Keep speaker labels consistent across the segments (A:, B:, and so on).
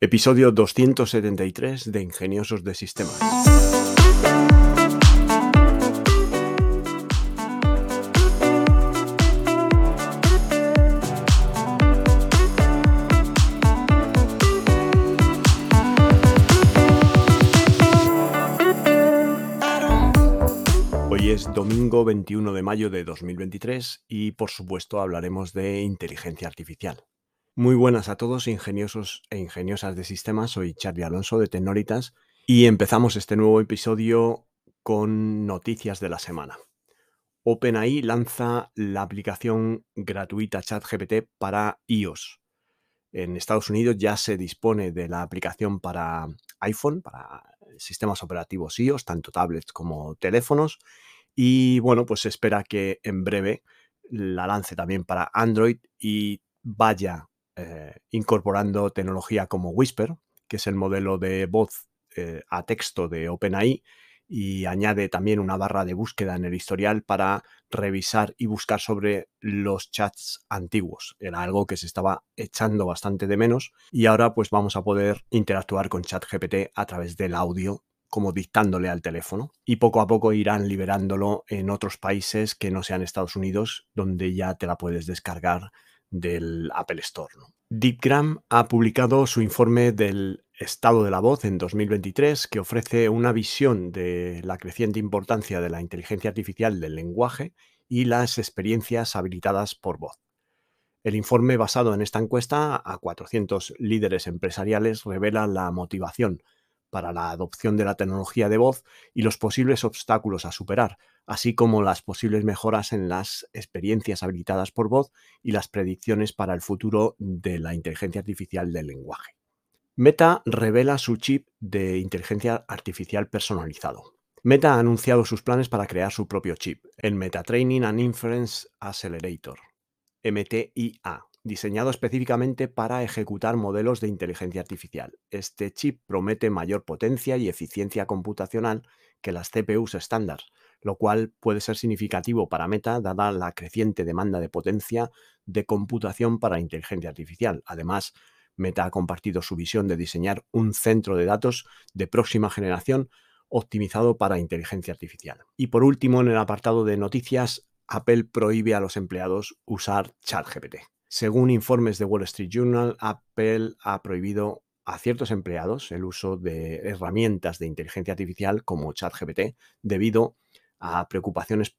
A: Episodio 273 de Ingeniosos de Sistemas. Hoy es domingo 21 de mayo de 2023 y por supuesto hablaremos de inteligencia artificial. Muy buenas a todos, ingeniosos e ingeniosas de sistemas. Soy Charlie Alonso de Tecnolitas y empezamos este nuevo episodio con noticias de la semana. OpenAI lanza la aplicación gratuita ChatGPT para iOS. En Estados Unidos ya se dispone de la aplicación para iPhone, para sistemas operativos iOS, tanto tablets como teléfonos. Y bueno, pues se espera que en breve la lance también para Android y vaya eh, incorporando tecnología como Whisper, que es el modelo de voz eh, a texto de OpenAI, y añade también una barra de búsqueda en el historial para revisar y buscar sobre los chats antiguos. Era algo que se estaba echando bastante de menos y ahora pues vamos a poder interactuar con ChatGPT a través del audio como dictándole al teléfono y poco a poco irán liberándolo en otros países que no sean Estados Unidos donde ya te la puedes descargar del Apple Store. DeepGram ha publicado su informe del estado de la voz en 2023 que ofrece una visión de la creciente importancia de la inteligencia artificial del lenguaje y las experiencias habilitadas por voz. El informe basado en esta encuesta a 400 líderes empresariales revela la motivación para la adopción de la tecnología de voz y los posibles obstáculos a superar, así como las posibles mejoras en las experiencias habilitadas por voz y las predicciones para el futuro de la inteligencia artificial del lenguaje. Meta revela su chip de inteligencia artificial personalizado. Meta ha anunciado sus planes para crear su propio chip, el Meta Training and Inference Accelerator, MTIA, diseñado específicamente para ejecutar modelos de inteligencia artificial. Este chip promete mayor potencia y eficiencia computacional que las CPUs estándar, lo cual puede ser significativo para Meta dada la creciente demanda de potencia de computación para inteligencia artificial. Además, Meta ha compartido su visión de diseñar un centro de datos de próxima generación optimizado para inteligencia artificial. Y por último, en el apartado de noticias, Apple prohíbe a los empleados usar ChatGPT. Según informes de Wall Street Journal, Apple ha prohibido a ciertos empleados el uso de herramientas de inteligencia artificial como ChatGPT debido a preocupaciones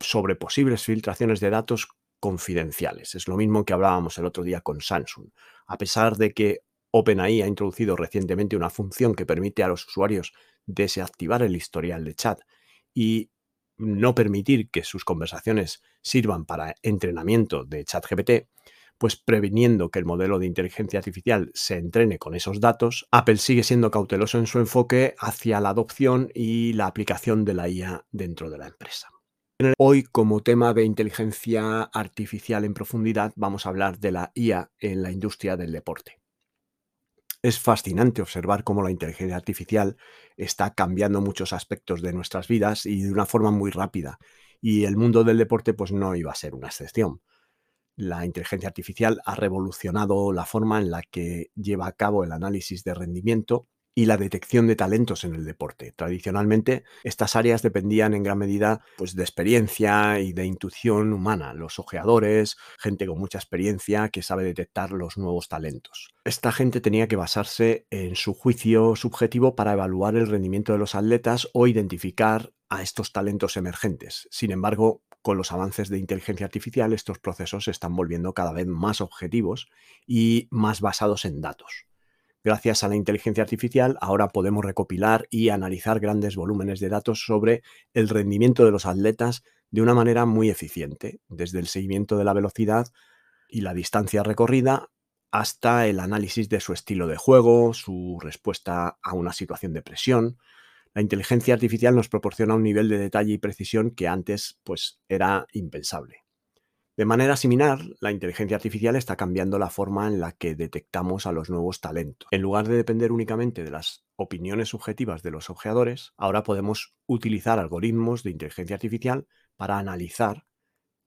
A: sobre posibles filtraciones de datos confidenciales. Es lo mismo que hablábamos el otro día con Samsung. A pesar de que OpenAI ha introducido recientemente una función que permite a los usuarios desactivar el historial de chat y no permitir que sus conversaciones sirvan para entrenamiento de ChatGPT, pues previniendo que el modelo de inteligencia artificial se entrene con esos datos, Apple sigue siendo cauteloso en su enfoque hacia la adopción y la aplicación de la IA dentro de la empresa. Hoy, como tema de inteligencia artificial en profundidad, vamos a hablar de la IA en la industria del deporte. Es fascinante observar cómo la inteligencia artificial está cambiando muchos aspectos de nuestras vidas y de una forma muy rápida. Y el mundo del deporte pues no iba a ser una excepción. La inteligencia artificial ha revolucionado la forma en la que lleva a cabo el análisis de rendimiento y la detección de talentos en el deporte. Tradicionalmente, estas áreas dependían en gran medida pues, de experiencia y de intuición humana, los ojeadores, gente con mucha experiencia que sabe detectar los nuevos talentos. Esta gente tenía que basarse en su juicio subjetivo para evaluar el rendimiento de los atletas o identificar a estos talentos emergentes. Sin embargo, con los avances de inteligencia artificial, estos procesos se están volviendo cada vez más objetivos y más basados en datos. Gracias a la inteligencia artificial, ahora podemos recopilar y analizar grandes volúmenes de datos sobre el rendimiento de los atletas de una manera muy eficiente, desde el seguimiento de la velocidad y la distancia recorrida hasta el análisis de su estilo de juego, su respuesta a una situación de presión. La inteligencia artificial nos proporciona un nivel de detalle y precisión que antes pues era impensable. De manera similar, la inteligencia artificial está cambiando la forma en la que detectamos a los nuevos talentos. En lugar de depender únicamente de las opiniones subjetivas de los ojeadores, ahora podemos utilizar algoritmos de inteligencia artificial para analizar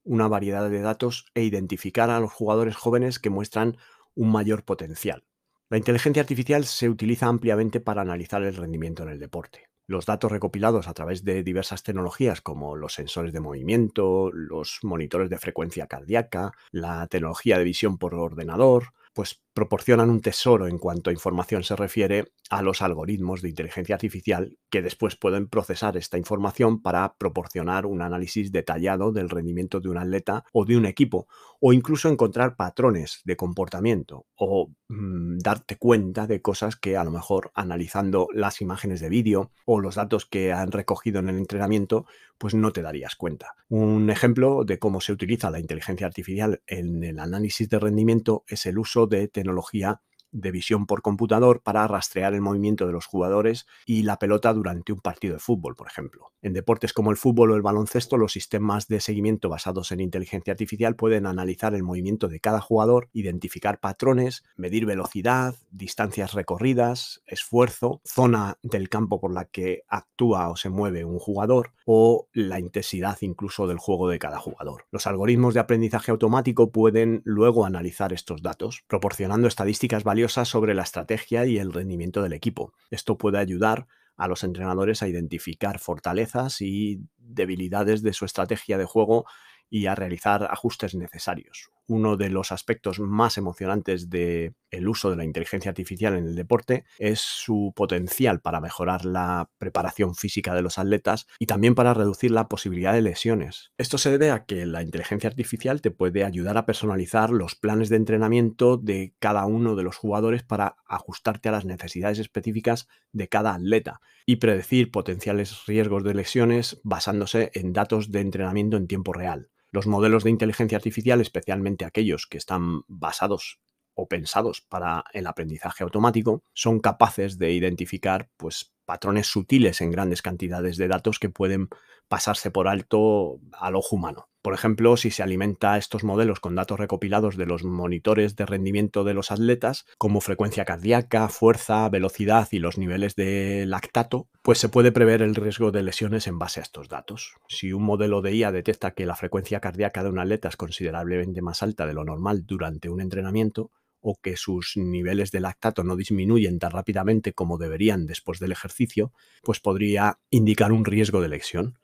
A: una variedad de datos e identificar a los jugadores jóvenes que muestran un mayor potencial. La inteligencia artificial se utiliza ampliamente para analizar el rendimiento en el deporte. Los datos recopilados a través de diversas tecnologías como los sensores de movimiento, los monitores de frecuencia cardíaca, la tecnología de visión por ordenador, pues proporcionan un tesoro en cuanto a información se refiere a los algoritmos de inteligencia artificial que después pueden procesar esta información para proporcionar un análisis detallado del rendimiento de un atleta o de un equipo, o incluso encontrar patrones de comportamiento o mm, darte cuenta de cosas que a lo mejor analizando las imágenes de vídeo o los datos que han recogido en el entrenamiento, pues no te darías cuenta. Un ejemplo de cómo se utiliza la inteligencia artificial en el análisis de rendimiento es el uso de tecnología de visión por computador para rastrear el movimiento de los jugadores y la pelota durante un partido de fútbol, por ejemplo. En deportes como el fútbol o el baloncesto, los sistemas de seguimiento basados en inteligencia artificial pueden analizar el movimiento de cada jugador, identificar patrones, medir velocidad, distancias recorridas, esfuerzo, zona del campo por la que actúa o se mueve un jugador o la intensidad incluso del juego de cada jugador. Los algoritmos de aprendizaje automático pueden luego analizar estos datos, proporcionando estadísticas valiosas sobre la estrategia y el rendimiento del equipo. Esto puede ayudar a los entrenadores a identificar fortalezas y debilidades de su estrategia de juego y a realizar ajustes necesarios. Uno de los aspectos más emocionantes del el uso de la inteligencia artificial en el deporte es su potencial para mejorar la preparación física de los atletas y también para reducir la posibilidad de lesiones. Esto se debe a que la inteligencia artificial te puede ayudar a personalizar los planes de entrenamiento de cada uno de los jugadores para ajustarte a las necesidades específicas de cada atleta y predecir potenciales riesgos de lesiones basándose en datos de entrenamiento en tiempo real. Los modelos de inteligencia artificial, especialmente aquellos que están basados o pensados para el aprendizaje automático, son capaces de identificar pues, patrones sutiles en grandes cantidades de datos que pueden pasarse por alto al ojo humano. Por ejemplo, si se alimenta estos modelos con datos recopilados de los monitores de rendimiento de los atletas, como frecuencia cardíaca, fuerza, velocidad y los niveles de lactato, pues se puede prever el riesgo de lesiones en base a estos datos. Si un modelo de IA detecta que la frecuencia cardíaca de un atleta es considerablemente más alta de lo normal durante un entrenamiento, o que sus niveles de lactato no disminuyen tan rápidamente como deberían después del ejercicio, pues podría indicar un riesgo de lesión.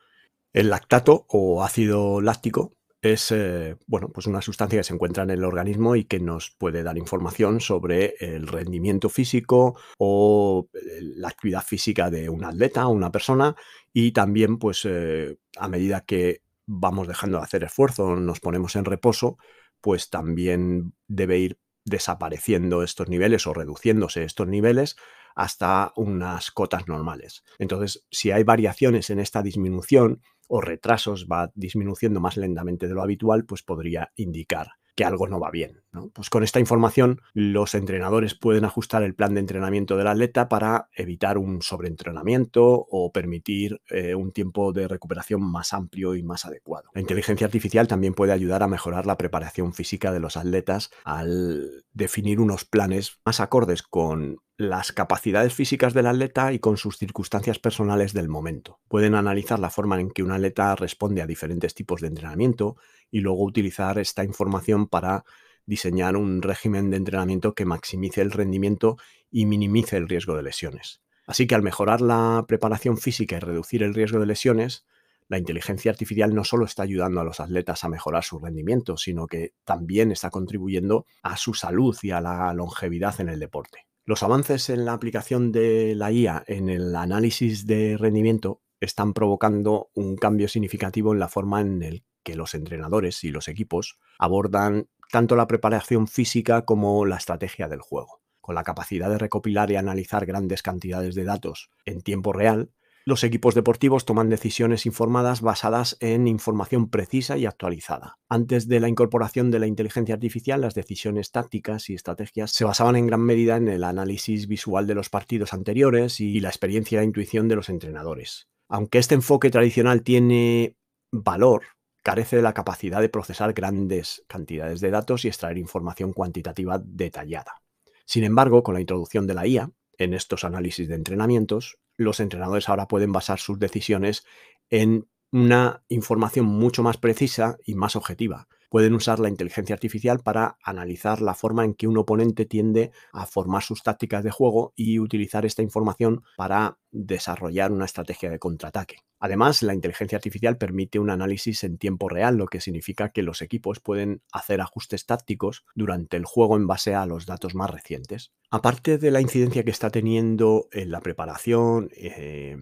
A: El lactato o ácido láctico es eh, bueno, pues una sustancia que se encuentra en el organismo y que nos puede dar información sobre el rendimiento físico o eh, la actividad física de un atleta o una persona y también pues eh, a medida que vamos dejando de hacer esfuerzo, nos ponemos en reposo, pues también debe ir desapareciendo estos niveles o reduciéndose estos niveles hasta unas cotas normales. Entonces, si hay variaciones en esta disminución o retrasos, va disminuyendo más lentamente de lo habitual, pues podría indicar que algo no va bien. Pues con esta información los entrenadores pueden ajustar el plan de entrenamiento del atleta para evitar un sobreentrenamiento o permitir eh, un tiempo de recuperación más amplio y más adecuado. La inteligencia artificial también puede ayudar a mejorar la preparación física de los atletas al definir unos planes más acordes con las capacidades físicas del atleta y con sus circunstancias personales del momento. Pueden analizar la forma en que un atleta responde a diferentes tipos de entrenamiento y luego utilizar esta información para diseñar un régimen de entrenamiento que maximice el rendimiento y minimice el riesgo de lesiones. Así que al mejorar la preparación física y reducir el riesgo de lesiones, la inteligencia artificial no solo está ayudando a los atletas a mejorar su rendimiento, sino que también está contribuyendo a su salud y a la longevidad en el deporte. Los avances en la aplicación de la IA en el análisis de rendimiento están provocando un cambio significativo en la forma en que los entrenadores y los equipos abordan tanto la preparación física como la estrategia del juego. Con la capacidad de recopilar y analizar grandes cantidades de datos en tiempo real, los equipos deportivos toman decisiones informadas basadas en información precisa y actualizada. Antes de la incorporación de la inteligencia artificial, las decisiones tácticas y estrategias se basaban en gran medida en el análisis visual de los partidos anteriores y la experiencia e intuición de los entrenadores. Aunque este enfoque tradicional tiene valor, carece de la capacidad de procesar grandes cantidades de datos y extraer información cuantitativa detallada. Sin embargo, con la introducción de la IA en estos análisis de entrenamientos, los entrenadores ahora pueden basar sus decisiones en una información mucho más precisa y más objetiva. Pueden usar la inteligencia artificial para analizar la forma en que un oponente tiende a formar sus tácticas de juego y utilizar esta información para desarrollar una estrategia de contraataque. Además, la inteligencia artificial permite un análisis en tiempo real, lo que significa que los equipos pueden hacer ajustes tácticos durante el juego en base a los datos más recientes. Aparte de la incidencia que está teniendo en la preparación, eh,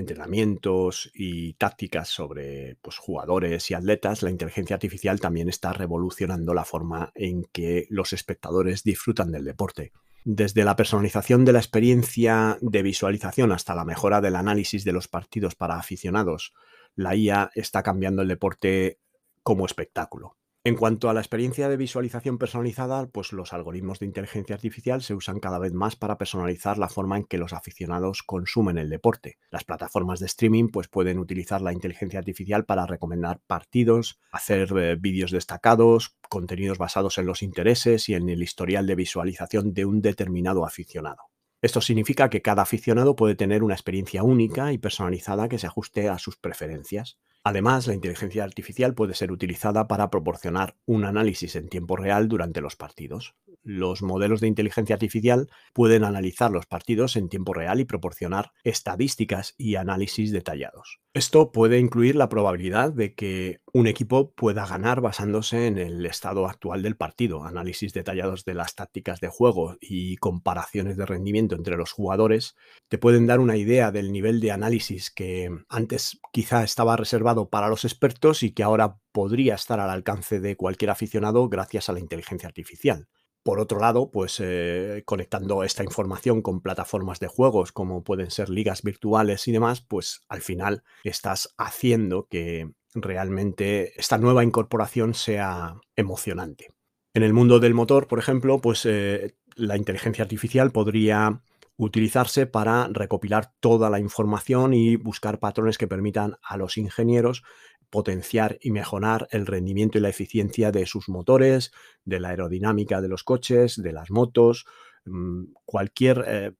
A: entrenamientos y tácticas sobre pues, jugadores y atletas, la inteligencia artificial también está revolucionando la forma en que los espectadores disfrutan del deporte. Desde la personalización de la experiencia de visualización hasta la mejora del análisis de los partidos para aficionados, la IA está cambiando el deporte como espectáculo. En cuanto a la experiencia de visualización personalizada, pues los algoritmos de inteligencia artificial se usan cada vez más para personalizar la forma en que los aficionados consumen el deporte. Las plataformas de streaming pues pueden utilizar la inteligencia artificial para recomendar partidos, hacer eh, vídeos destacados, contenidos basados en los intereses y en el historial de visualización de un determinado aficionado. Esto significa que cada aficionado puede tener una experiencia única y personalizada que se ajuste a sus preferencias. Además, la inteligencia artificial puede ser utilizada para proporcionar un análisis en tiempo real durante los partidos. Los modelos de inteligencia artificial pueden analizar los partidos en tiempo real y proporcionar estadísticas y análisis detallados. Esto puede incluir la probabilidad de que un equipo pueda ganar basándose en el estado actual del partido, análisis detallados de las tácticas de juego y comparaciones de rendimiento entre los jugadores, te pueden dar una idea del nivel de análisis que antes quizá estaba reservado para los expertos y que ahora podría estar al alcance de cualquier aficionado gracias a la inteligencia artificial. Por otro lado, pues eh, conectando esta información con plataformas de juegos como pueden ser ligas virtuales y demás, pues al final estás haciendo que realmente esta nueva incorporación sea emocionante. En el mundo del motor, por ejemplo, pues eh, la inteligencia artificial podría utilizarse para recopilar toda la información y buscar patrones que permitan a los ingenieros potenciar y mejorar el rendimiento y la eficiencia de sus motores, de la aerodinámica de los coches, de las motos, mm, cualquier eh,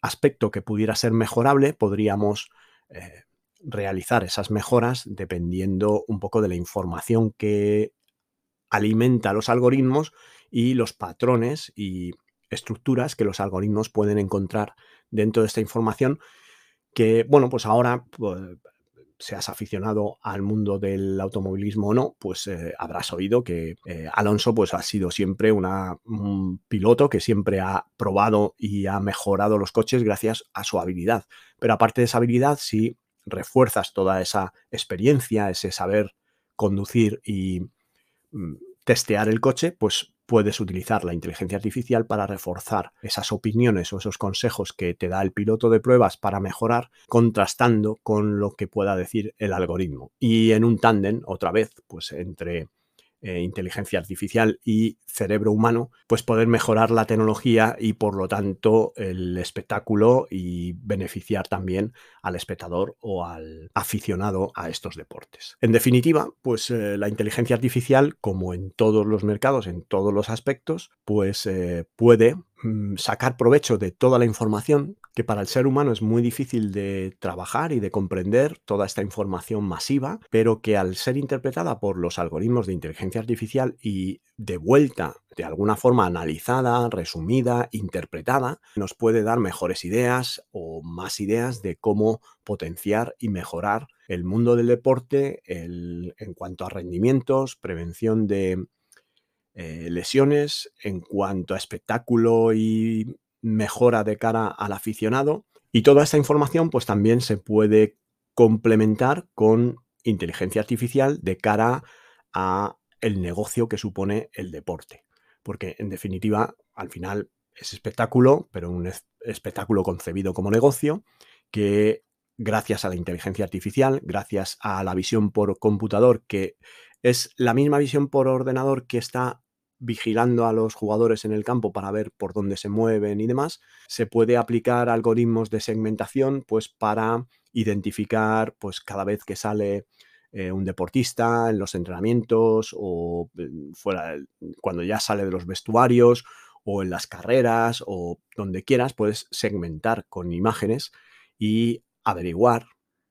A: aspecto que pudiera ser mejorable, podríamos eh, realizar esas mejoras dependiendo un poco de la información que alimenta los algoritmos y los patrones y estructuras que los algoritmos pueden encontrar dentro de esta información que, bueno, pues ahora pues, seas aficionado al mundo del automovilismo o no, pues eh, habrás oído que eh, Alonso pues, ha sido siempre un piloto que siempre ha probado y ha mejorado los coches gracias a su habilidad. Pero aparte de esa habilidad, si refuerzas toda esa experiencia, ese saber conducir y mm, testear el coche, pues puedes utilizar la inteligencia artificial para reforzar esas opiniones o esos consejos que te da el piloto de pruebas para mejorar, contrastando con lo que pueda decir el algoritmo. Y en un tándem, otra vez, pues entre eh, inteligencia artificial y cerebro humano, pues poder mejorar la tecnología y por lo tanto el espectáculo y beneficiar también al espectador o al aficionado a estos deportes. En definitiva, pues eh, la inteligencia artificial, como en todos los mercados, en todos los aspectos, pues eh, puede sacar provecho de toda la información que para el ser humano es muy difícil de trabajar y de comprender toda esta información masiva, pero que al ser interpretada por los algoritmos de inteligencia artificial y de vuelta de alguna forma analizada, resumida, interpretada, nos puede dar mejores ideas o más ideas de cómo potenciar y mejorar el mundo del deporte en cuanto a rendimientos, prevención de eh, lesiones en cuanto a espectáculo y mejora de cara al aficionado. Y toda esta información pues también se puede complementar con inteligencia artificial de cara a el negocio que supone el deporte. Porque en definitiva, al final es espectáculo, pero un espectáculo concebido como negocio que gracias a la inteligencia artificial, gracias a la visión por computador, que es la misma visión por ordenador que está vigilando a los jugadores en el campo para ver por dónde se mueven y demás, se puede aplicar algoritmos de segmentación pues para identificar pues cada vez que sale eh, un deportista en los entrenamientos o fuera cuando ya sale de los vestuarios o en las carreras o donde quieras, puedes segmentar con imágenes y averiguar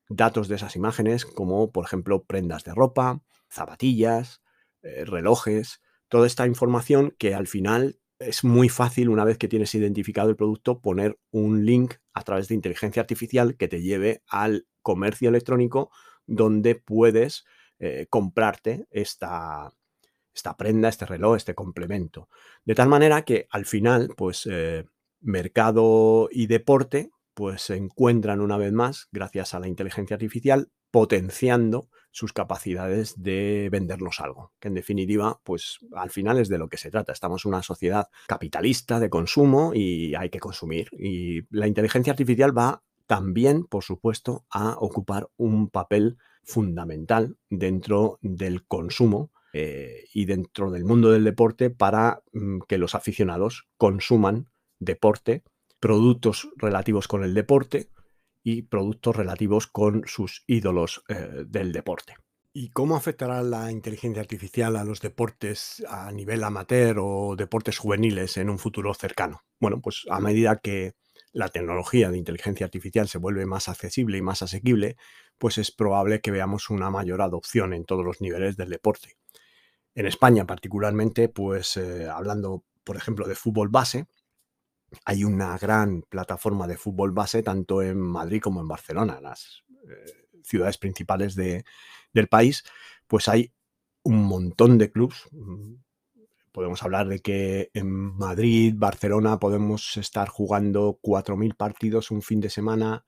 A: datos de esas imágenes como por ejemplo prendas de ropa, zapatillas, eh, relojes, toda esta información que al final es muy fácil, una vez que tienes identificado el producto, poner un link a través de inteligencia artificial que te lleve al comercio electrónico donde puedes eh, comprarte esta, esta, prenda, este reloj, este complemento. De tal manera que al final, pues eh, mercado y deporte, pues se encuentran una vez más, gracias a la inteligencia artificial, potenciando sus capacidades de vendernos algo, que en definitiva, pues al final es de lo que se trata. Estamos en una sociedad capitalista de consumo y hay que consumir. Y la inteligencia artificial va también, por supuesto, a ocupar un papel fundamental dentro del consumo eh, y dentro del mundo del deporte para mm, que los aficionados consuman deporte, productos relativos con el deporte, y productos relativos con sus ídolos eh, del deporte. ¿Y cómo afectará la inteligencia artificial a los deportes a nivel amateur o deportes juveniles en un futuro cercano? Bueno, pues a medida que la tecnología de inteligencia artificial se vuelve más accesible y más asequible, pues es probable que veamos una mayor adopción en todos los niveles del deporte. En España particularmente, pues eh, hablando, por ejemplo, de fútbol base, hay una gran plataforma de fútbol base tanto en Madrid como en Barcelona, las eh, ciudades principales de, del país, pues hay un montón de clubes. Mm, podemos hablar de que en Madrid, Barcelona, podemos estar jugando 4.000 partidos un fin de semana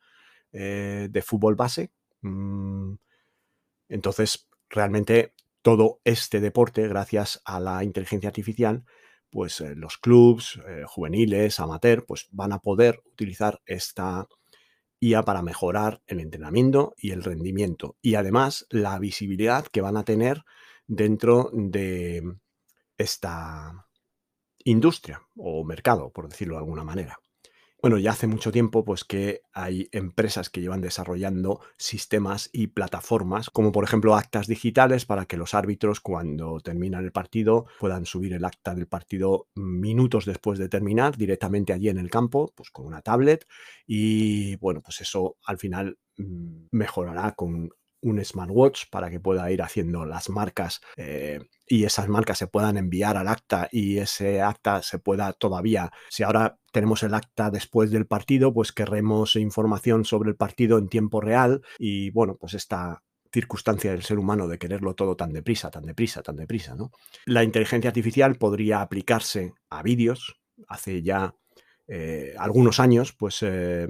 A: eh, de fútbol base. Mm, entonces, realmente todo este deporte, gracias a la inteligencia artificial, pues eh, los clubs eh, juveniles, amateur, pues van a poder utilizar esta IA para mejorar el entrenamiento y el rendimiento y además la visibilidad que van a tener dentro de esta industria o mercado, por decirlo de alguna manera. Bueno, ya hace mucho tiempo pues que hay empresas que llevan desarrollando sistemas y plataformas, como por ejemplo actas digitales para que los árbitros cuando terminan el partido puedan subir el acta del partido minutos después de terminar directamente allí en el campo, pues con una tablet. Y bueno, pues eso al final mm, mejorará con un smartwatch para que pueda ir haciendo las marcas eh, y esas marcas se puedan enviar al acta y ese acta se pueda todavía, si ahora tenemos el acta después del partido, pues querremos información sobre el partido en tiempo real y bueno, pues esta circunstancia del ser humano de quererlo todo tan deprisa, tan deprisa, tan deprisa, ¿no? La inteligencia artificial podría aplicarse a vídeos. Hace ya eh, algunos años, pues eh,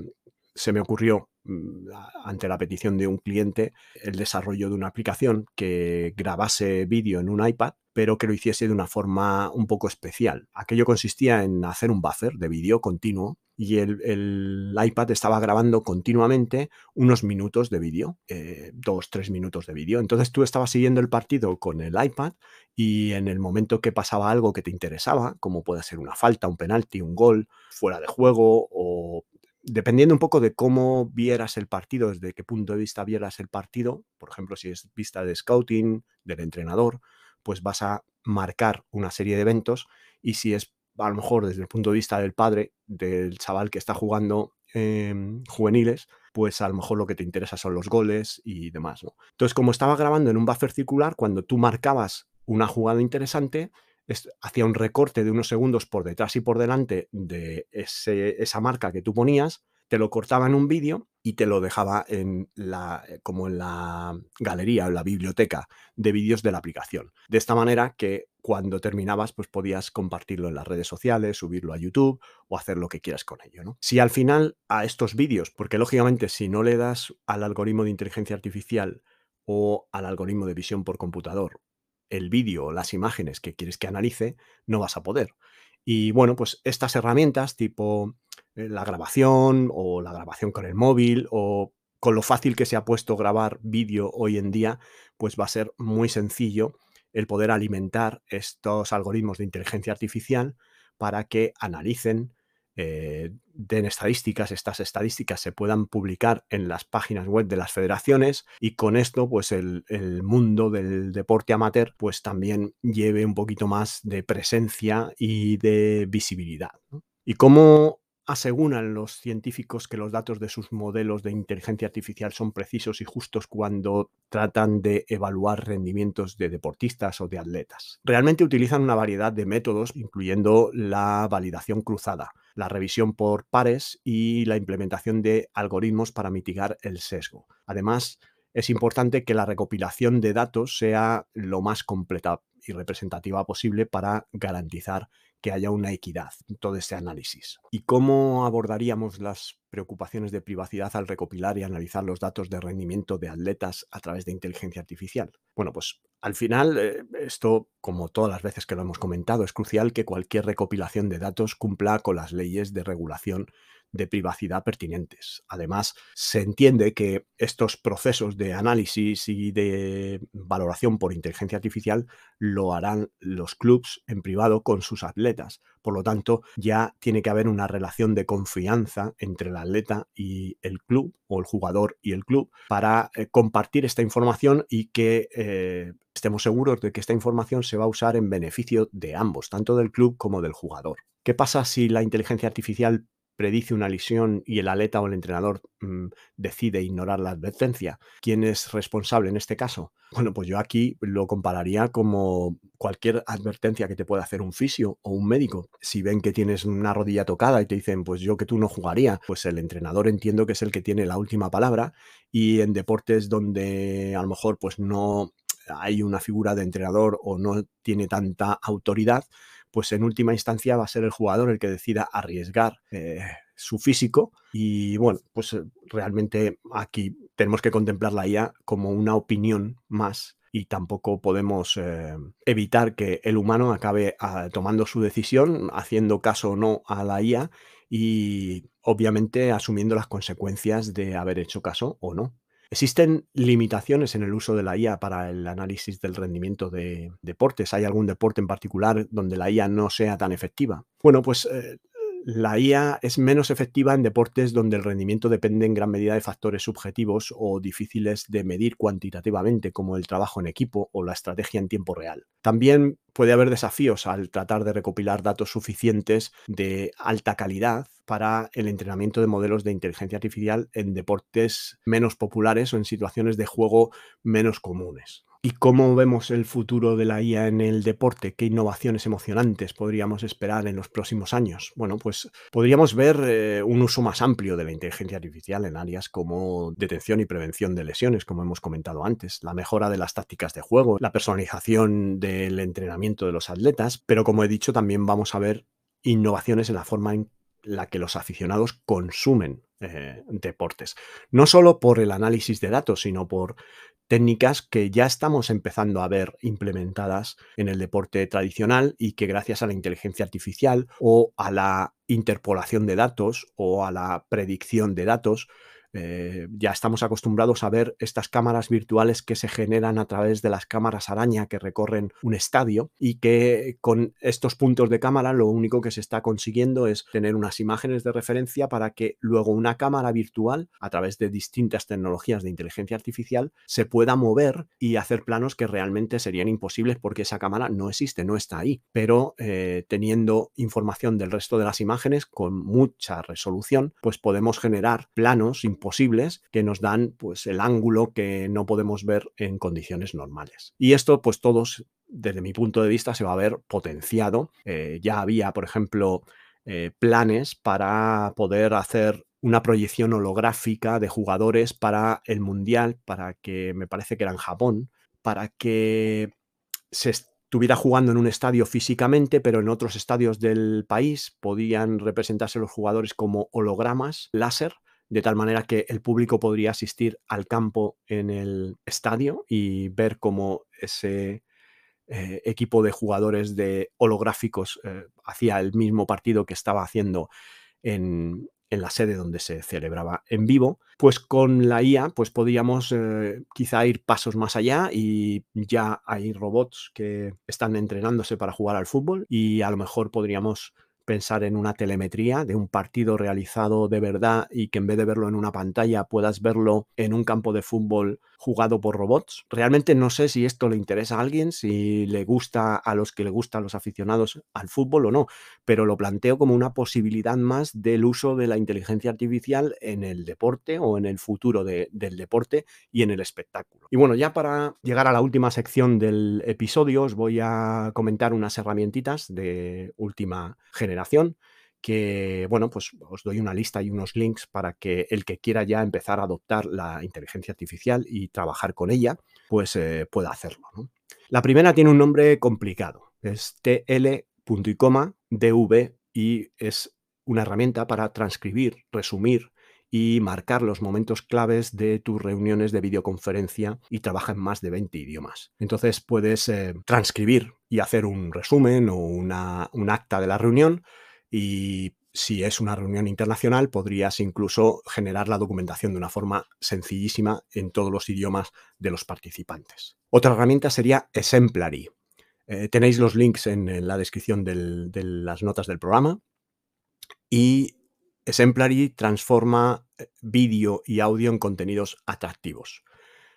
A: se me ocurrió Mm, ante la petición de un cliente el desarrollo de una aplicación que grabase vídeo en un iPad, pero que lo hiciese de una forma un poco especial. Aquello consistía en hacer un buffer de vídeo continuo y el, iPad estaba grabando continuamente unos minutos de vídeo, eh, dos, tres minutos de vídeo. Entonces tú estabas siguiendo el partido con el iPad y en el momento que pasaba algo que te interesaba, como puede ser una falta, un penalti, un gol, fuera de juego o dependiendo un poco de cómo vieras el partido, desde qué punto de vista vieras el partido, por ejemplo, si es vista de scouting, del entrenador, pues vas a marcar una serie de eventos y si es a lo mejor desde el punto de vista del padre, del chaval que está jugando juveniles, pues a lo mejor lo que te interesa son los goles y demás. Entonces, como estaba grabando en un buffer circular, cuando tú marcabas una jugada interesante, hacía un recorte de unos segundos por detrás y por delante de esa marca que tú ponías, te lo cortaba en un vídeo y te lo dejaba en la, eh, como en la galería o la biblioteca de vídeos de la aplicación. De esta manera que cuando terminabas, pues podías compartirlo en las redes sociales, subirlo a YouTube o hacer lo que quieras con ello. Si al final a estos vídeos, porque lógicamente si no le das al algoritmo de inteligencia artificial o al algoritmo de visión por computador el vídeo o las imágenes que quieres que analice, no vas a poder. Y bueno, pues estas herramientas tipo eh, la grabación o la grabación con el móvil o con lo fácil que se ha puesto grabar vídeo hoy en día, pues va a ser muy sencillo el poder alimentar estos algoritmos de inteligencia artificial para que analicen eh, den estadísticas, estas estadísticas se puedan publicar en las páginas web de las federaciones y con esto pues el, mundo del deporte amateur pues también lleve un poquito más de presencia y de visibilidad. ¿Y cómo aseguran los científicos que los datos de sus modelos de inteligencia artificial son precisos y justos cuando tratan de evaluar rendimientos de deportistas o de atletas. Realmente utilizan una variedad de métodos, incluyendo la validación cruzada, la revisión por pares y la implementación de algoritmos para mitigar el sesgo. Además, es importante que la recopilación de datos sea lo más completa y representativa posible para garantizar que haya una equidad en todo este análisis. ¿Y cómo abordaríamos las preocupaciones de privacidad al recopilar y analizar los datos de rendimiento de atletas a través de inteligencia artificial? Bueno, pues al final, eh, esto, como todas las veces que lo hemos comentado, es crucial que cualquier recopilación de datos cumpla con las leyes de regulación de privacidad pertinentes. Además, se entiende que estos procesos de análisis y de valoración por inteligencia artificial lo harán los clubs en privado con sus atletas. Por lo tanto, ya tiene que haber una relación de confianza entre el atleta y el club o el jugador y el club para eh, compartir esta información y que eh, estemos seguros de que esta información se va a usar en beneficio de ambos, tanto del club como del jugador. ¿Qué pasa si la inteligencia artificial predice una lesión y el atleta o el entrenador mm, decide ignorar la advertencia. ¿Quién es responsable en este caso? Bueno, pues yo aquí lo compararía como cualquier advertencia que te pueda hacer un fisio o un médico. Si ven que tienes una rodilla tocada y te dicen, pues yo que tú no jugaría, pues el entrenador entiendo que es el que tiene la última palabra y en deportes donde a lo mejor pues no hay una figura de entrenador o no tiene tanta autoridad, pues en última instancia va a ser el jugador el que decida arriesgar eh, su físico y bueno, pues eh, realmente aquí tenemos que contemplar la IA como una opinión más y tampoco podemos eh, evitar que el humano acabe ah, tomando su decisión, haciendo caso o no a la IA y obviamente asumiendo las consecuencias de haber hecho caso o no. ¿Existen limitaciones en el uso de la IA para el análisis del rendimiento de deportes? ¿Hay algún deporte en particular donde la IA no sea tan efectiva? Bueno, pues eh, la IA es menos efectiva en deportes donde el rendimiento depende en gran medida de factores subjetivos o difíciles de medir cuantitativamente, como el trabajo en equipo o la estrategia en tiempo real. También puede haber desafíos al tratar de recopilar datos suficientes de alta calidad para el entrenamiento de modelos de inteligencia artificial en deportes menos populares o en situaciones de juego menos comunes. ¿Y cómo vemos el futuro de la IA en el deporte? ¿Qué innovaciones emocionantes podríamos esperar en los próximos años? Bueno, pues podríamos ver eh, un uso más amplio de la inteligencia artificial en áreas como detención y prevención de lesiones, como hemos comentado antes, la mejora de las tácticas de juego, la personalización del entrenamiento de los atletas, pero como he dicho, también vamos a ver innovaciones en la forma en la que los aficionados consumen eh, deportes. No solo por el análisis de datos, sino por técnicas que ya estamos empezando a ver implementadas en el deporte tradicional y que gracias a la inteligencia artificial o a la interpolación de datos o a la predicción de datos eh, ya estamos acostumbrados a ver estas cámaras virtuales que se generan a través de las cámaras araña que recorren un estadio y que con estos puntos de cámara lo único que se está consiguiendo es tener unas imágenes de referencia para que luego una cámara virtual a través de distintas tecnologías de inteligencia artificial se pueda mover y hacer planos que realmente serían imposibles porque esa cámara no existe, no está ahí, pero eh, teniendo información del resto de las imágenes con mucha resolución, pues podemos generar planos posibles que nos dan pues el ángulo que no podemos ver en condiciones normales. Y esto pues todos desde mi punto de vista se va a ver potenciado. Eh, ya había, por ejemplo, eh, planes para poder hacer una proyección holográfica de jugadores para el Mundial, para que me parece que era en Japón, para que se estuviera jugando en un estadio físicamente, pero en otros estadios del país podían representarse los jugadores como hologramas láser de tal manera que el público podría asistir al campo en el estadio y ver cómo ese eh, equipo de jugadores de holográficos eh, hacía el mismo partido que estaba haciendo en, la sede donde se celebraba en vivo, pues con la IA pues podríamos eh, quizá ir pasos más allá y ya hay robots que están entrenándose para jugar al fútbol y a lo mejor podríamos pensar en una telemetría de un partido realizado de verdad y que en vez de verlo en una pantalla puedas verlo en un campo de fútbol jugado por robots. Realmente no sé si esto le interesa a alguien, si le gusta a los que le gustan los aficionados al fútbol o no, pero lo planteo como una posibilidad más del uso de la inteligencia artificial en el deporte o en el futuro del deporte y en el espectáculo. Y bueno, ya para llegar a la última sección del episodio os voy a comentar unas herramientitas de última generación que, bueno, pues os doy una lista y unos links para que el que quiera ya empezar a adoptar la inteligencia artificial y trabajar con ella, pues eh, pueda hacerlo. La primera tiene un nombre complicado, es tl.dv y es una herramienta para transcribir, resumir y marcar los momentos claves de tus reuniones de videoconferencia y trabaja en más de 20 idiomas. Entonces puedes eh, transcribir y hacer un resumen o una, un acta de la reunión y si es una reunión internacional, podrías incluso generar la documentación de una forma sencillísima en todos los idiomas de los participantes. Otra herramienta sería Exemplary. Eh, tenéis los links en, la descripción de las notas del programa. Y Exemplary transforma eh, vídeo y audio en contenidos atractivos.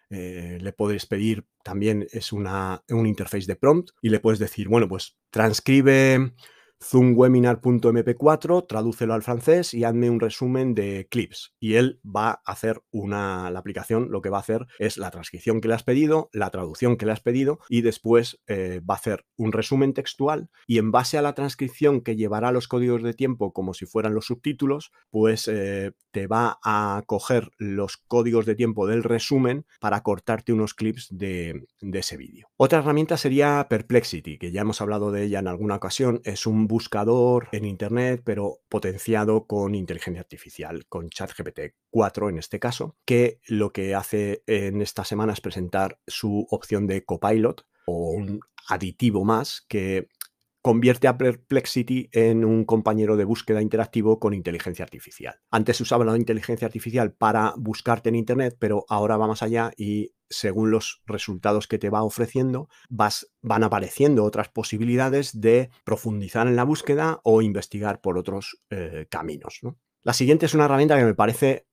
A: Eh, le puedes pedir, también es una, un interface de prompt, y le puedes decir, bueno, pues transcribe zoomwebinar.mp4, tradúcelo al francés y hazme un resumen de clips. Y él va a hacer una, la aplicación lo que va a hacer es la transcripción que le has pedido, la traducción que le has pedido y después eh, va a hacer un resumen textual y en base a la transcripción que llevará los códigos de tiempo como si fueran los subtítulos, pues eh, te va a coger los códigos de tiempo del resumen para cortarte unos clips de, de ese vídeo. Otra herramienta sería Perplexity, que ya hemos hablado de ella en alguna ocasión. Es un buscador en Internet, pero potenciado con inteligencia artificial, con ChatGPT 4 en este caso, que lo que hace en esta semana es presentar su opción de copilot o un aditivo más que convierte a Perplexity en un compañero de búsqueda interactivo con inteligencia artificial. Antes usaba la inteligencia artificial para buscarte en Internet, pero ahora va más allá y según los resultados que te va ofreciendo, van apareciendo otras posibilidades de profundizar en la búsqueda o investigar por otros eh, caminos. La siguiente es una herramienta que me parece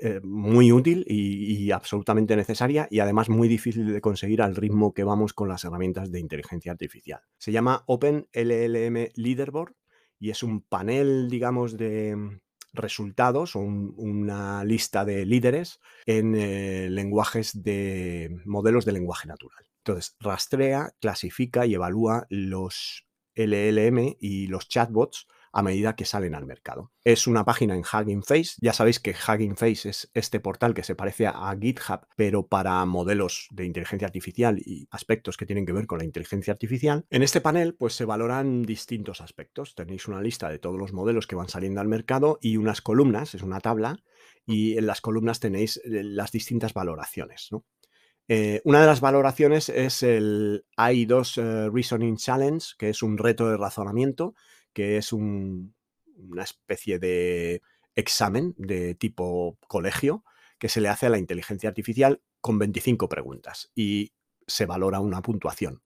A: eh, muy útil y, absolutamente necesaria y además muy difícil de conseguir al ritmo que vamos con las herramientas de inteligencia artificial. Se llama OpenLLM Leaderboard y es un panel, digamos, de resultados o una lista de líderes en eh, lenguajes de modelos de lenguaje natural. Entonces, rastrea, clasifica y evalúa los LLM y los chatbots a medida que salen al mercado. Es una página en Hugging Face. Ya sabéis que Hugging Face es este portal que se parece a GitHub, pero para modelos de inteligencia artificial y aspectos que tienen que ver con la inteligencia artificial. En este panel, pues se valoran distintos aspectos. Tenéis una lista de todos los modelos que van saliendo al mercado y unas columnas, es una tabla, y en las columnas tenéis eh, las distintas valoraciones. Eh, una de las valoraciones es el AI2 eh, Reasoning Challenge, que es un reto de razonamiento que es una especie de examen de tipo colegio que se le hace a la inteligencia artificial con 25 preguntas y se valora una puntuación.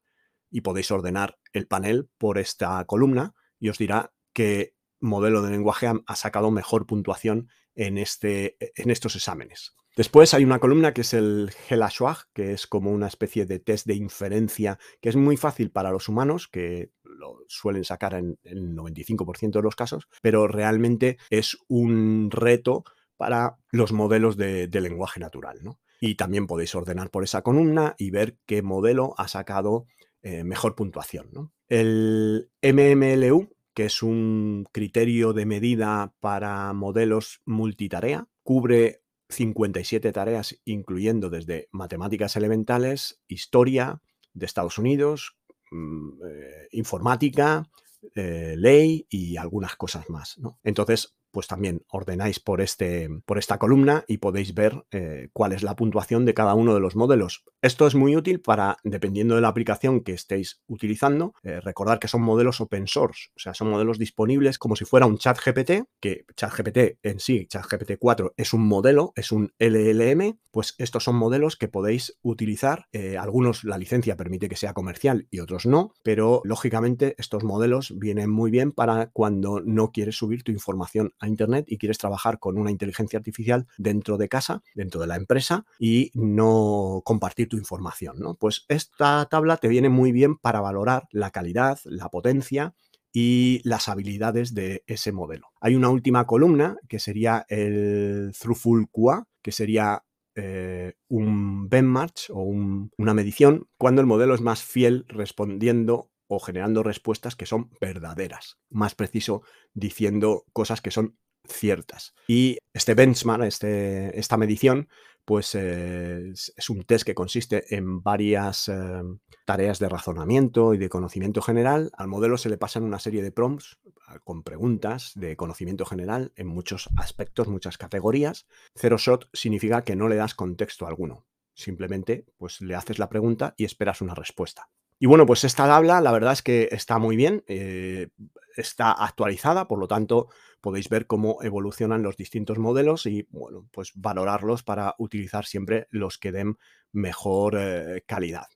A: Y podéis ordenar el panel por esta columna y os dirá qué modelo de lenguaje ha, sacado mejor puntuación en, este, en estos exámenes. Después hay una columna que es el Gelashwag, que es como una especie de test de inferencia que es muy fácil para los humanos, que lo suelen sacar en el 95% de los casos, pero realmente es un reto para los modelos de, lenguaje natural. Y también podéis ordenar por esa columna y ver qué modelo ha sacado eh, mejor puntuación. El MMLU, que es un criterio de medida para modelos multitarea, cubre 57 tareas, incluyendo desde matemáticas elementales, historia de Estados Unidos, mm, eh, informática, eh, ley y algunas cosas más. Entonces, pues también ordenáis por, este, por esta columna y podéis ver eh, cuál es la puntuación de cada uno de los modelos. Esto es muy útil para, dependiendo de la aplicación que estéis utilizando, eh, recordar que son modelos open source, o sea, son modelos disponibles como si fuera un chat GPT, que chat GPT en sí, chat GPT 4 es un modelo, es un LLM, pues estos son modelos que podéis utilizar. Eh, algunos la licencia permite que sea comercial y otros no, pero lógicamente estos modelos vienen muy bien para cuando no quieres subir tu información a Internet y quieres trabajar con una inteligencia artificial dentro de casa, dentro de la empresa y no compartir tu información. ¿no? Pues esta tabla te viene muy bien para valorar la calidad, la potencia y las habilidades de ese modelo. Hay una última columna que sería el Throughful QA, que sería eh, un benchmark o una medición cuando el modelo es más fiel respondiendo o generando respuestas que son verdaderas. Más preciso, diciendo cosas que son ciertas. Y este benchmark, este, esta medición, pues eh, es un test que consiste en varias eh, tareas de razonamiento y de conocimiento general. Al modelo se le pasan una serie de prompts ah, con preguntas de conocimiento general en muchos aspectos, muchas categorías. Zero shot significa que no le das contexto alguno. Simplemente pues le haces la pregunta y esperas una respuesta. Y bueno, pues esta tabla la verdad es que está muy bien, eh, está actualizada, por lo tanto podéis ver cómo evolucionan los distintos modelos y bueno, pues valorarlos para utilizar siempre los que den mejor eh, calidad.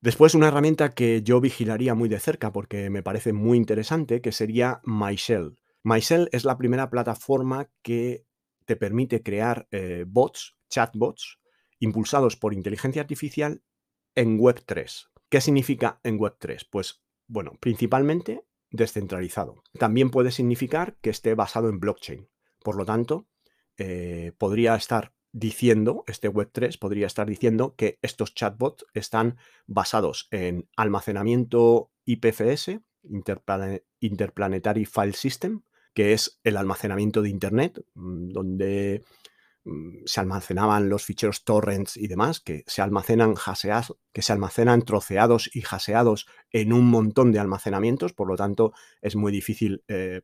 A: Después una herramienta que yo vigilaría muy de cerca porque me parece muy interesante, que sería MyShell. MyShell es la primera plataforma que te permite crear eh, bots, chatbots, impulsados por inteligencia artificial en Web3. ¿Qué significa en Web3? Pues bueno, principalmente descentralizado. También puede significar que esté basado en blockchain. Por lo tanto, eh, podría estar diciendo, este Web3 podría estar diciendo que estos chatbots están basados en almacenamiento IPFS, Interplanetary File System, que es el almacenamiento de Internet, mm, donde se almacenaban los ficheros torrents y demás, que se almacenan que se almacenan troceados y jaseados en un montón de almacenamientos, por lo tanto es muy difícil eh,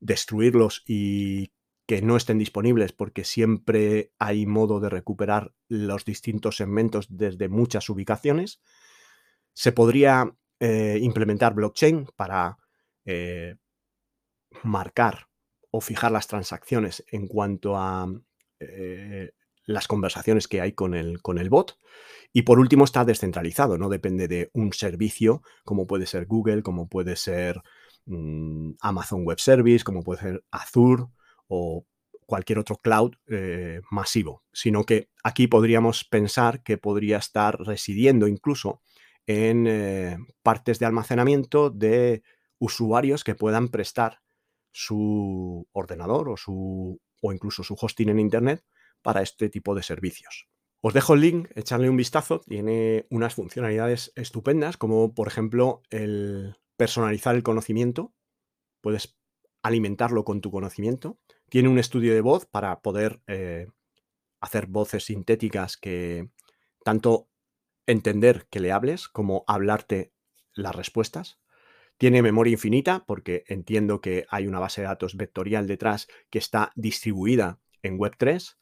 A: destruirlos y que no estén disponibles porque siempre hay modo de recuperar los distintos segmentos desde muchas ubicaciones. Se podría eh, implementar blockchain para eh, marcar o fijar las transacciones en cuanto a eh, las conversaciones que hay con el, con el bot. Y por último está descentralizado, no depende de un servicio como puede ser Google, como puede ser mm, Amazon Web Service, como puede ser Azure o cualquier otro cloud eh, masivo, sino que aquí podríamos pensar que podría estar residiendo incluso en eh, partes de almacenamiento de usuarios que puedan prestar su ordenador o su o incluso su hosting en Internet para este tipo de servicios. Os dejo el link, echarle un vistazo, tiene unas funcionalidades estupendas, como por ejemplo el personalizar el conocimiento, puedes alimentarlo con tu conocimiento, tiene un estudio de voz para poder eh, hacer voces sintéticas que tanto entender que le hables como hablarte las respuestas. Tiene memoria infinita porque entiendo que hay una base de datos vectorial detrás que está distribuida en Web3.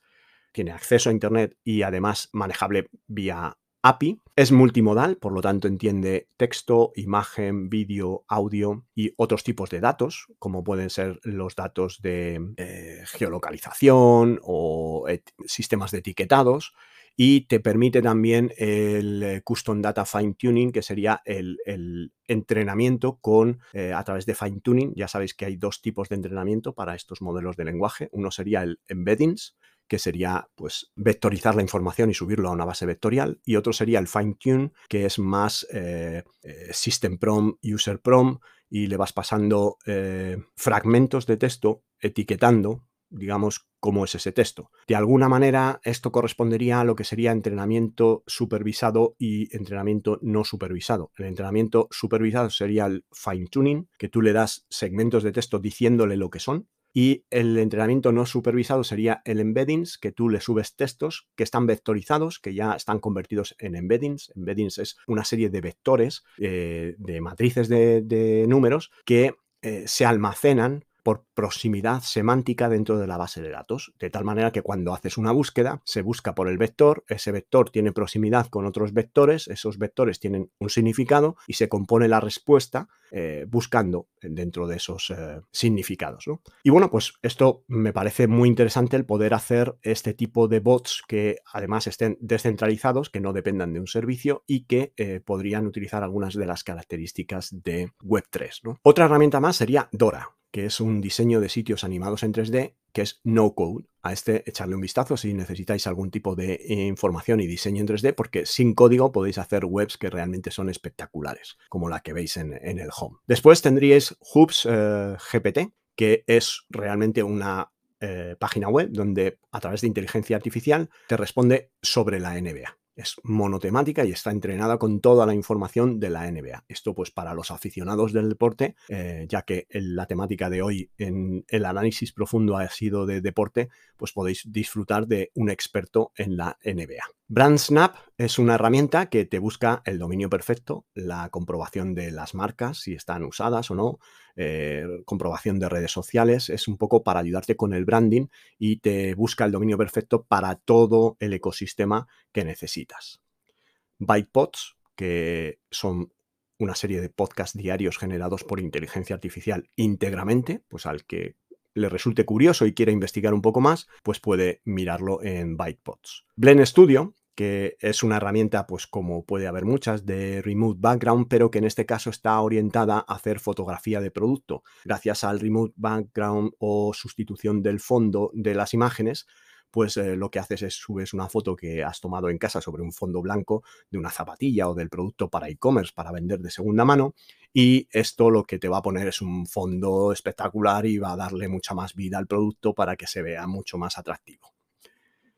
A: Tiene acceso a Internet y además manejable vía API. Es multimodal, por lo tanto entiende texto, imagen, vídeo, audio y otros tipos de datos, como pueden ser los datos de eh, geolocalización o sistemas de etiquetados y te permite también el eh, Custom Data Fine Tuning, que sería el, entrenamiento con eh, a través de fine tuning. Ya sabéis que hay dos tipos de entrenamiento para estos modelos de lenguaje. Uno sería el embeddings, que sería pues vectorizar la información y subirlo a una base vectorial, y otro sería el fine tune, que es más eh, system prom, user prom, y le vas pasando fragmentos de texto etiquetando digamos, cómo es ese texto. De alguna manera, esto correspondería a lo que sería entrenamiento supervisado y entrenamiento no supervisado. El entrenamiento supervisado sería el fine tuning, que tú le das segmentos de texto diciéndole lo que son. Y el entrenamiento no supervisado sería el embeddings, que tú le subes textos que están vectorizados, que ya están convertidos en embeddings. Embeddings es una serie de vectores, eh, de matrices de, números que eh, se almacenan por proximidad semántica dentro de la base de datos, de tal manera que cuando haces una búsqueda se busca por el vector, ese vector tiene proximidad con otros vectores, esos vectores tienen un significado y se compone la respuesta eh, buscando dentro de esos eh, significados. Y bueno, pues esto me parece muy interesante el poder hacer este tipo de bots que además estén descentralizados, que no dependan de un servicio y que eh, podrían utilizar algunas de las características de Web3. Otra herramienta más sería Dora. Que es un diseño de sitios animados en 3D, que es no code. A este echarle un vistazo si necesitáis algún tipo de información y diseño en 3D, porque sin código podéis hacer webs que realmente son espectaculares, como la que veis en, el home. Después tendríais Hoops eh, GPT, que es realmente una eh, página web donde a través de inteligencia artificial te responde sobre la NBA. Es monotemática y está entrenada con toda la información de la NBA. Esto pues para los aficionados del deporte, eh, ya que la temática de hoy en el análisis profundo ha sido de deporte, pues podéis disfrutar de un experto en la NBA. BrandSnap es una herramienta que te busca el dominio perfecto, la comprobación de las marcas, si están usadas o no, eh, comprobación de redes sociales, es un poco para ayudarte con el branding y te busca el dominio perfecto para todo el ecosistema que necesitas. BytePods, que son una serie de podcasts diarios generados por inteligencia artificial íntegramente, pues al que le resulte curioso y quiera investigar un poco más, pues puede mirarlo en BytePods. Blend Studio que es una herramienta, pues como puede haber muchas, de Remote Background, pero que en este caso está orientada a hacer fotografía de producto. Gracias al Remote Background o sustitución del fondo de las imágenes, pues eh, lo que haces es subes una foto que has tomado en casa sobre un fondo blanco de una zapatilla o del producto para e-commerce para vender de segunda mano y esto lo que te va a poner es un fondo espectacular y va a darle mucha más vida al producto para que se vea mucho más atractivo.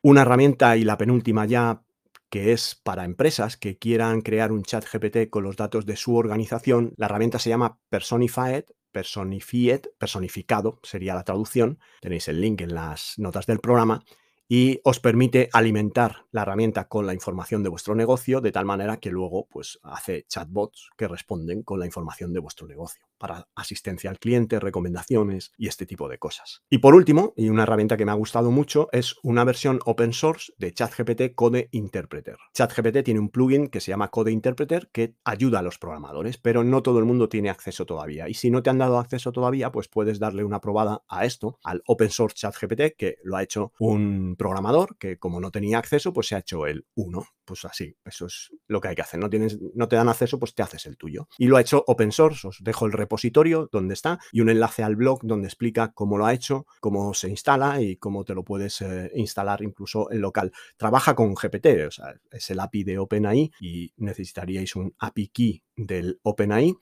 A: Una herramienta y la penúltima ya que es para empresas que quieran crear un chat GPT con los datos de su organización. La herramienta se llama Personified, Personified, personificado sería la traducción. Tenéis el link en las notas del programa y os permite alimentar la herramienta con la información de vuestro negocio de tal manera que luego pues hace chatbots que responden con la información de vuestro negocio para asistencia al cliente, recomendaciones y este tipo de cosas. Y por último, y una herramienta que me ha gustado mucho, es una versión open source de ChatGPT Code Interpreter. ChatGPT tiene un plugin que se llama Code Interpreter que ayuda a los programadores, pero no todo el mundo tiene acceso todavía. Y si no te han dado acceso todavía, pues puedes darle una probada a esto, al open source ChatGPT, que lo ha hecho un programador que como no tenía acceso, pues se ha hecho el 1. Pues así, eso es lo que hay que hacer. No, tienes, no te dan acceso, pues te haces el tuyo. Y lo ha hecho open source. Os dejo el repositorio donde está y un enlace al blog donde explica cómo lo ha hecho, cómo se instala y cómo te lo puedes eh, instalar incluso en local. Trabaja con GPT, o sea, es el API de OpenAI y necesitaríais un API key del OpenAI.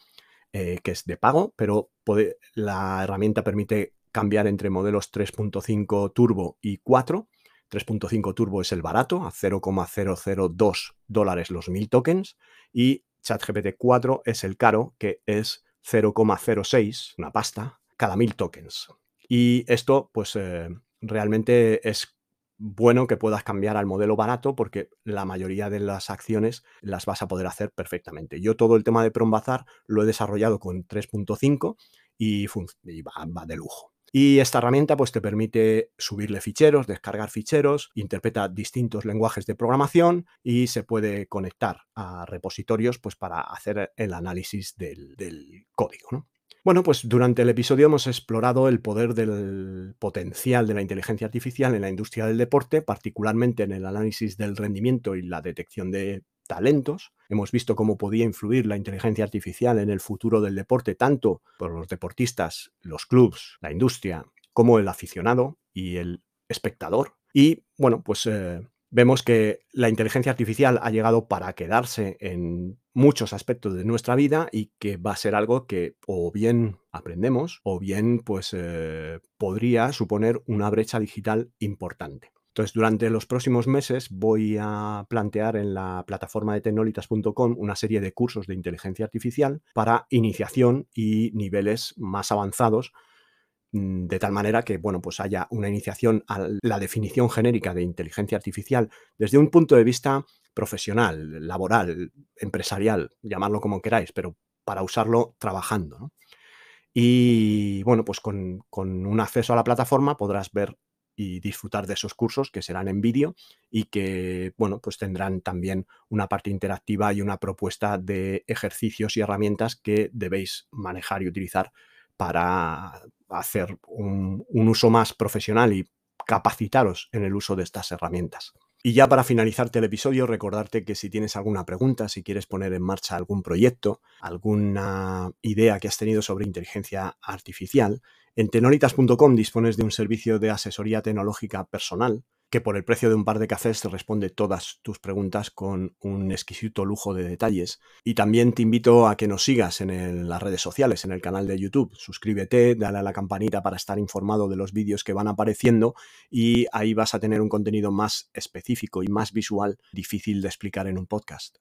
A: Eh, que es de pago, pero la herramienta permite cambiar entre modelos 3.5 turbo y 4 3.5 Turbo es el barato, a 0,002 dólares los 1000 tokens, y ChatGPT 4 es el caro, que es 0,06, una pasta, cada 1000 tokens. Y esto, pues eh, realmente es bueno que puedas cambiar al modelo barato porque la mayoría de las acciones las vas a poder hacer perfectamente. Yo todo el tema de Prombazar lo he desarrollado con 3.5 y, y va de lujo. Y esta herramienta pues, te permite subirle ficheros, descargar ficheros, interpreta distintos lenguajes de programación y se puede conectar a repositorios pues, para hacer el análisis del, código. ¿no? Bueno, pues durante el episodio hemos explorado el poder del potencial de la inteligencia artificial en la industria del deporte, particularmente en el análisis del rendimiento y la detección de talentos. Hemos visto cómo podía influir la inteligencia artificial en el futuro del deporte, tanto por los deportistas, los clubs, la industria, como el aficionado y el espectador. Y bueno, pues eh, vemos que la inteligencia artificial ha llegado para quedarse en muchos aspectos de nuestra vida y que va a ser algo que o bien aprendemos o bien pues eh, podría suponer una brecha digital importante. Entonces, durante los próximos meses voy a plantear en la plataforma de tecnolitas.com una serie de cursos de inteligencia artificial para iniciación y niveles más avanzados, mm, de tal manera que, bueno, pues haya una iniciación a la definición genérica de inteligencia artificial desde un punto de vista profesional, laboral, empresarial, llamarlo como queráis, pero para usarlo trabajando. Y bueno, pues con, con, un acceso a la plataforma podrás ver y disfrutar de esos cursos que serán en vídeo y que, bueno, pues tendrán también una parte interactiva y una propuesta de ejercicios y herramientas que debéis manejar y utilizar para hacer un, un uso más profesional y capacitaros en el uso de estas herramientas. Y ya para finalizarte el episodio, recordarte que si tienes alguna pregunta, si quieres poner en marcha algún proyecto, alguna idea que has tenido sobre inteligencia artificial, En tenoritas.com dispones de un servicio de asesoría tecnológica personal que por el precio de un par de cafés te responde todas tus preguntas con un exquisito lujo de detalles. Y también te invito a que nos sigas en las redes sociales, en el canal de YouTube. Suscríbete, dale a la campanita para estar informado de los vídeos que van apareciendo y ahí vas a tener un contenido más específico y más visual, difícil de explicar en un podcast.